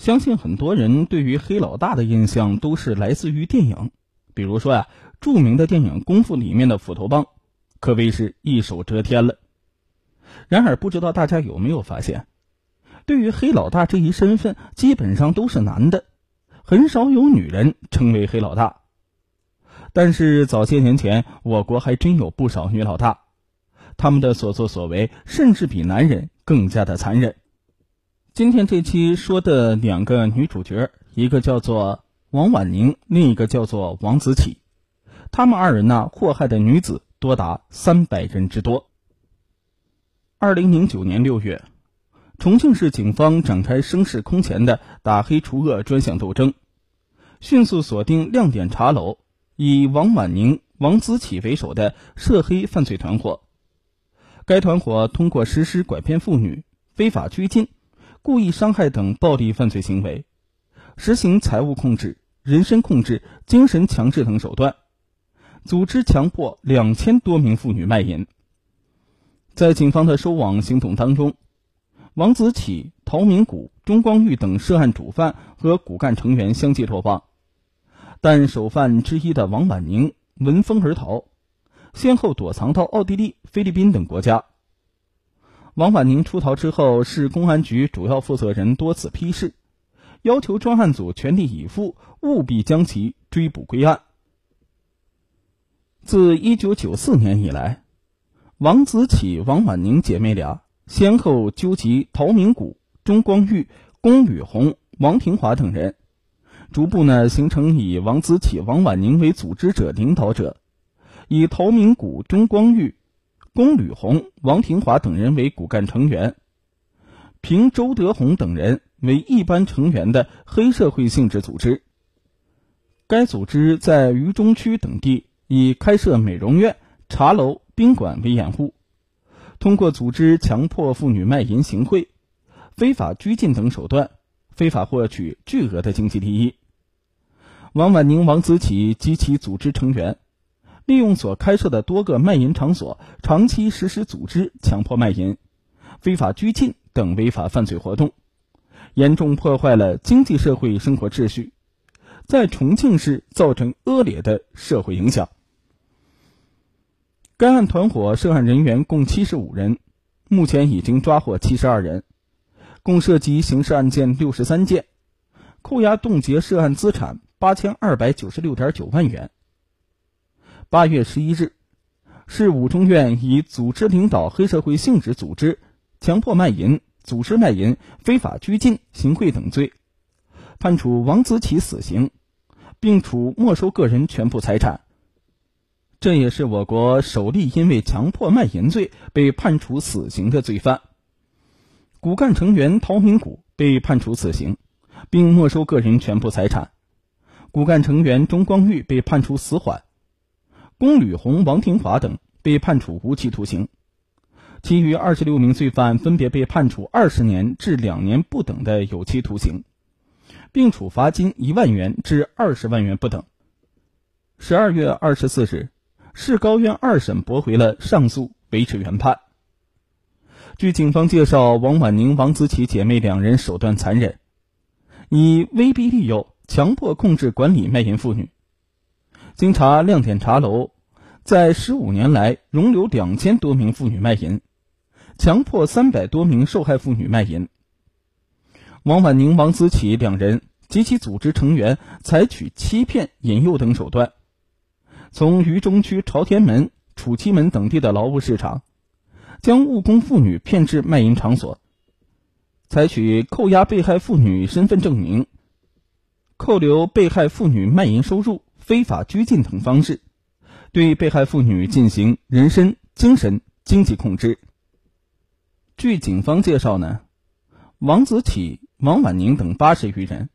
相信很多人对于黑老大的印象都是来自于电影，比如说呀，著名的电影《功夫》里面的斧头帮，可谓是一手遮天了。然而，不知道大家有没有发现，对于黑老大这一身份，基本上都是男的，很少有女人称为黑老大。但是早些年前，我国还真有不少女老大，他们的所作所为甚至比男人更加的残忍。今天这期说的两个女主角，一个叫做王婉宁，另一个叫做王子启。他们二人呢，祸害的女子多达三百人之多。二零零九年六月，重庆市警方展开声势空前的打黑除恶专项斗争，迅速锁定亮点茶楼，以王婉宁、王子启为首的涉黑犯罪团伙。该团伙通过实施拐骗妇女、非法拘禁。故意伤害等暴力犯罪行为，实行财物控制、人身控制、精神强制等手段，组织强迫两千多名妇女卖淫。在警方的收网行动当中，王子启、陶明谷、钟光玉等涉案主犯和骨干成员相继落网，但首犯之一的王婉宁闻风而逃，先后躲藏到奥地利、菲律宾等国家。王婉宁出逃之后，市公安局主要负责人多次批示，要求专案组全力以赴，务必将其追捕归案。自1994年以来，王子启、王婉宁姐妹俩先后纠集陶明谷、钟光玉、龚宇红、王廷华等人，逐步呢形成以王子启、王婉宁为组织者、领导者，以陶明谷、钟光玉。龚吕红、王廷华等人为骨干成员，凭周德红等人为一般成员的黑社会性质组织。该组织在渝中区等地以开设美容院、茶楼、宾馆为掩护，通过组织强迫妇女卖淫行贿、非法拘禁等手段，非法获取巨额的经济利益。王婉宁、王子启及其组织成员。利用所开设的多个卖淫场所，长期实施组织、强迫卖淫、非法拘禁等违法犯罪活动，严重破坏了经济社会生活秩序，在重庆市造成恶劣的社会影响。该案团伙涉案人员共七十五人，目前已经抓获七十二人，共涉及刑事案件六十三件，扣押冻结涉案资产八千二百九十六点九万元。八月十一日，市五中院以组织领导黑社会性质组织、强迫卖淫、组织卖淫、非法拘禁、行贿等罪，判处王子启死刑，并处没收个人全部财产。这也是我国首例因为强迫卖淫罪被判处死刑的罪犯。骨干成员陶明谷被判处死刑，并没收个人全部财产。骨干成员钟光玉被判处死缓。龚吕红、王廷华等被判处无期徒刑，其余二十六名罪犯分别被判处二十年至两年不等的有期徒刑，并处罚金一万元至二十万元不等。十二月二十四日，市高院二审驳回了上诉，维持原判。据警方介绍，王婉宁、王子启姐妹两人手段残忍，以威逼利诱、强迫控制管理卖淫妇女。经查，亮点茶楼在十五年来容留两千多名妇女卖淫，强迫三百多名受害妇女卖淫。王婉宁、王思启两人及其组织成员采取欺骗、引诱等手段，从渝中区朝天门、楚七门等地的劳务市场，将务工妇女骗至卖淫场所，采取扣押被害妇女身份证明，扣留被害妇女卖淫收入。非法拘禁等方式，对被害妇女进行人身、精神、经济控制。据警方介绍呢，王子启、王婉宁等八十余人，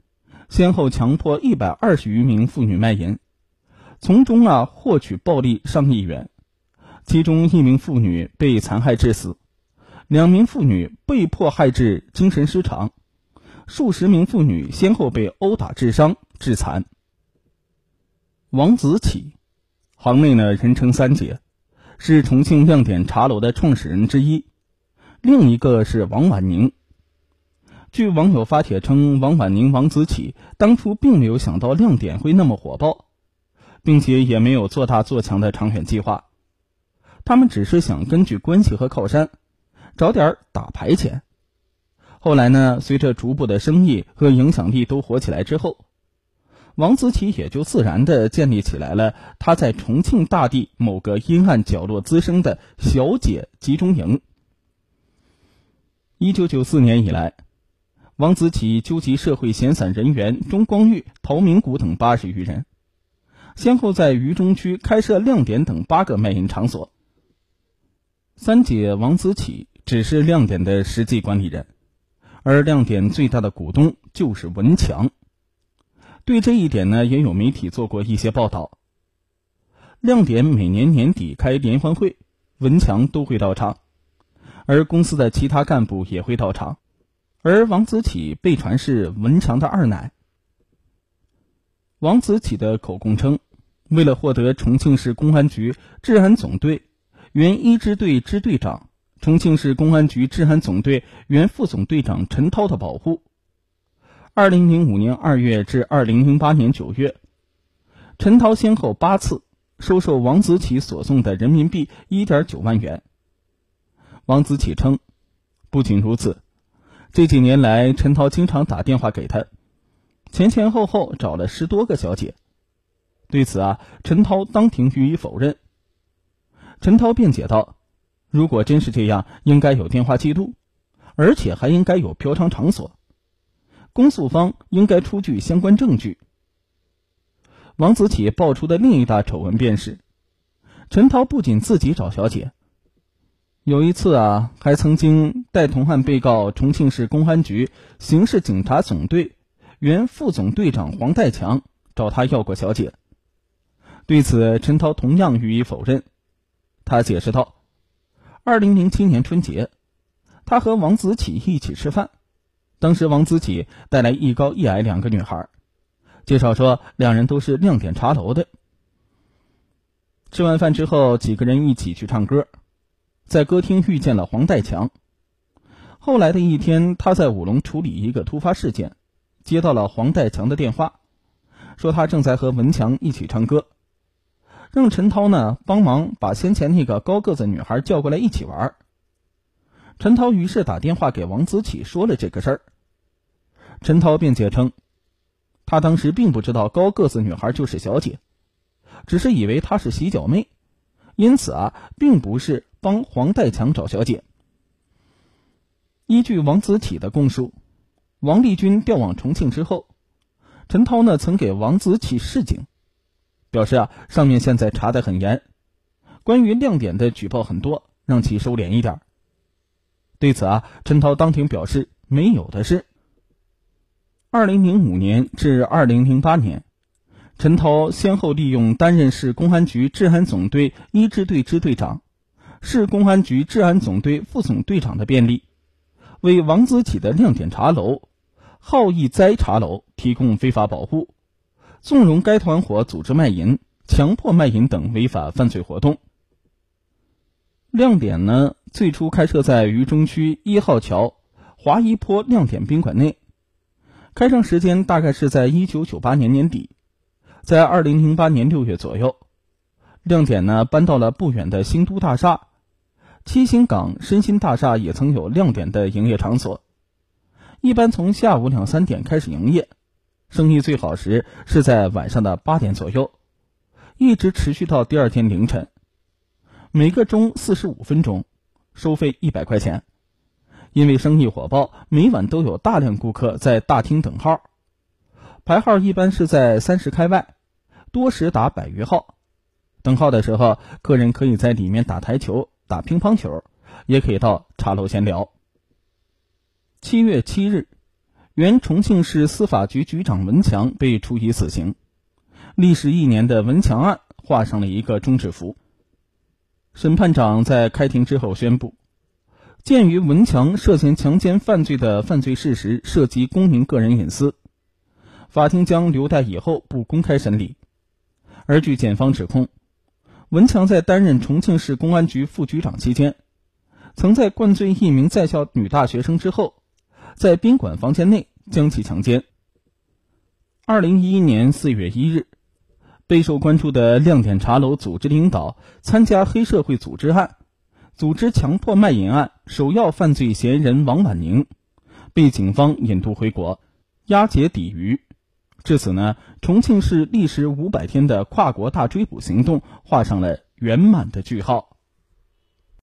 先后强迫一百二十余名妇女卖淫，从中啊获取暴利上亿元。其中一名妇女被残害致死，两名妇女被迫害致精神失常，数十名妇女先后被殴打致伤、致残。王子启，行内呢人称三姐，是重庆亮点茶楼的创始人之一。另一个是王婉宁。据网友发帖称，王婉宁、王子启当初并没有想到亮点会那么火爆，并且也没有做大做强的长远计划，他们只是想根据关系和靠山，找点打牌钱。后来呢，随着逐步的生意和影响力都火起来之后，王子启也就自然的建立起来了他在重庆大地某个阴暗角落滋生的小姐集中营。一九九四年以来。王子启纠集社会闲散人员钟光玉、陶明谷等八十余人，先后在渝中区开设亮点等八个卖淫场所。三姐王子启只是亮点的实际管理人，而亮点最大的股东就是文强。对这一点呢，也有媒体做过一些报道。亮点每年年底开联欢会，文强都会到场，而公司的其他干部也会到场。而王子启被传是文强的二奶。王子启的口供称，为了获得重庆市公安局治安总队原一支队支队长、重庆市公安局治安总队原副总队长陈涛的保护，二零零五年二月至二零零八年九月，陈涛先后八次收受王子启所送的人民币一点九万元。王子启称，不仅如此。这几年来，陈涛经常打电话给他，前前后后找了十多个小姐。对此啊，陈涛当庭予以否认。陈涛辩解道：“如果真是这样，应该有电话记录，而且还应该有嫖娼场所，公诉方应该出具相关证据。”王子启爆出的另一大丑闻便是，陈涛不仅自己找小姐。有一次啊，还曾经带同案被告重庆市公安局刑事警察总队原副总队长黄代强找他要过小姐。对此，陈涛同样予以否认。他解释道：“二零零七年春节，他和王子启一起吃饭，当时王子启带来一高一矮两个女孩，介绍说两人都是亮点茶楼的。吃完饭之后，几个人一起去唱歌。”在歌厅遇见了黄代强。后来的一天，他在五龙处理一个突发事件，接到了黄代强的电话，说他正在和文强一起唱歌，让陈涛呢帮忙把先前那个高个子女孩叫过来一起玩。陈涛于是打电话给王子启说了这个事儿。陈涛辩解称，他当时并不知道高个子女孩就是小姐，只是以为她是洗脚妹，因此啊，并不是。帮黄代强找小姐。依据王子启的供述，王立军调往重庆之后，陈涛呢曾给王子启示警，表示啊上面现在查得很严，关于亮点的举报很多，让其收敛一点。对此啊，陈涛当庭表示没有的事。二零零五年至二零零八年，陈涛先后利用担任市公安局治安总队一支队支队长。市公安局治安总队副总队长的便利，为王子启的亮点茶楼“好逸斋茶楼”提供非法保护，纵容该团伙组织卖淫、强迫卖淫等违法犯罪活动。亮点呢，最初开设在渝中区一号桥华一坡亮点宾馆内，开张时间大概是在一九九八年年底，在二零零八年六月左右，亮点呢搬到了不远的新都大厦。七星港身心大厦也曾有亮点的营业场所，一般从下午两三点开始营业，生意最好时是在晚上的八点左右，一直持续到第二天凌晨。每个钟四十五分钟，收费一百块钱。因为生意火爆，每晚都有大量顾客在大厅等号，排号一般是在三十开外，多时达百余号。等号的时候，客人可以在里面打台球。打乒乓球，也可以到茶楼闲聊。七月七日，原重庆市司法局局长文强被处以死刑，历时一年的文强案画上了一个终止符。审判长在开庭之后宣布，鉴于文强涉嫌强奸犯罪的犯罪事实涉及公民个人隐私，法庭将留待以后不公开审理。而据检方指控。文强在担任重庆市公安局副局长期间，曾在灌醉一名在校女大学生之后，在宾馆房间内将其强奸。二零一一年四月一日，备受关注的亮点茶楼组织领导参加黑社会组织案、组织强迫卖淫案首要犯罪嫌疑人王婉宁，被警方引渡回国，押解抵渝。至此呢，重庆市历时五百天的跨国大追捕行动画上了圆满的句号。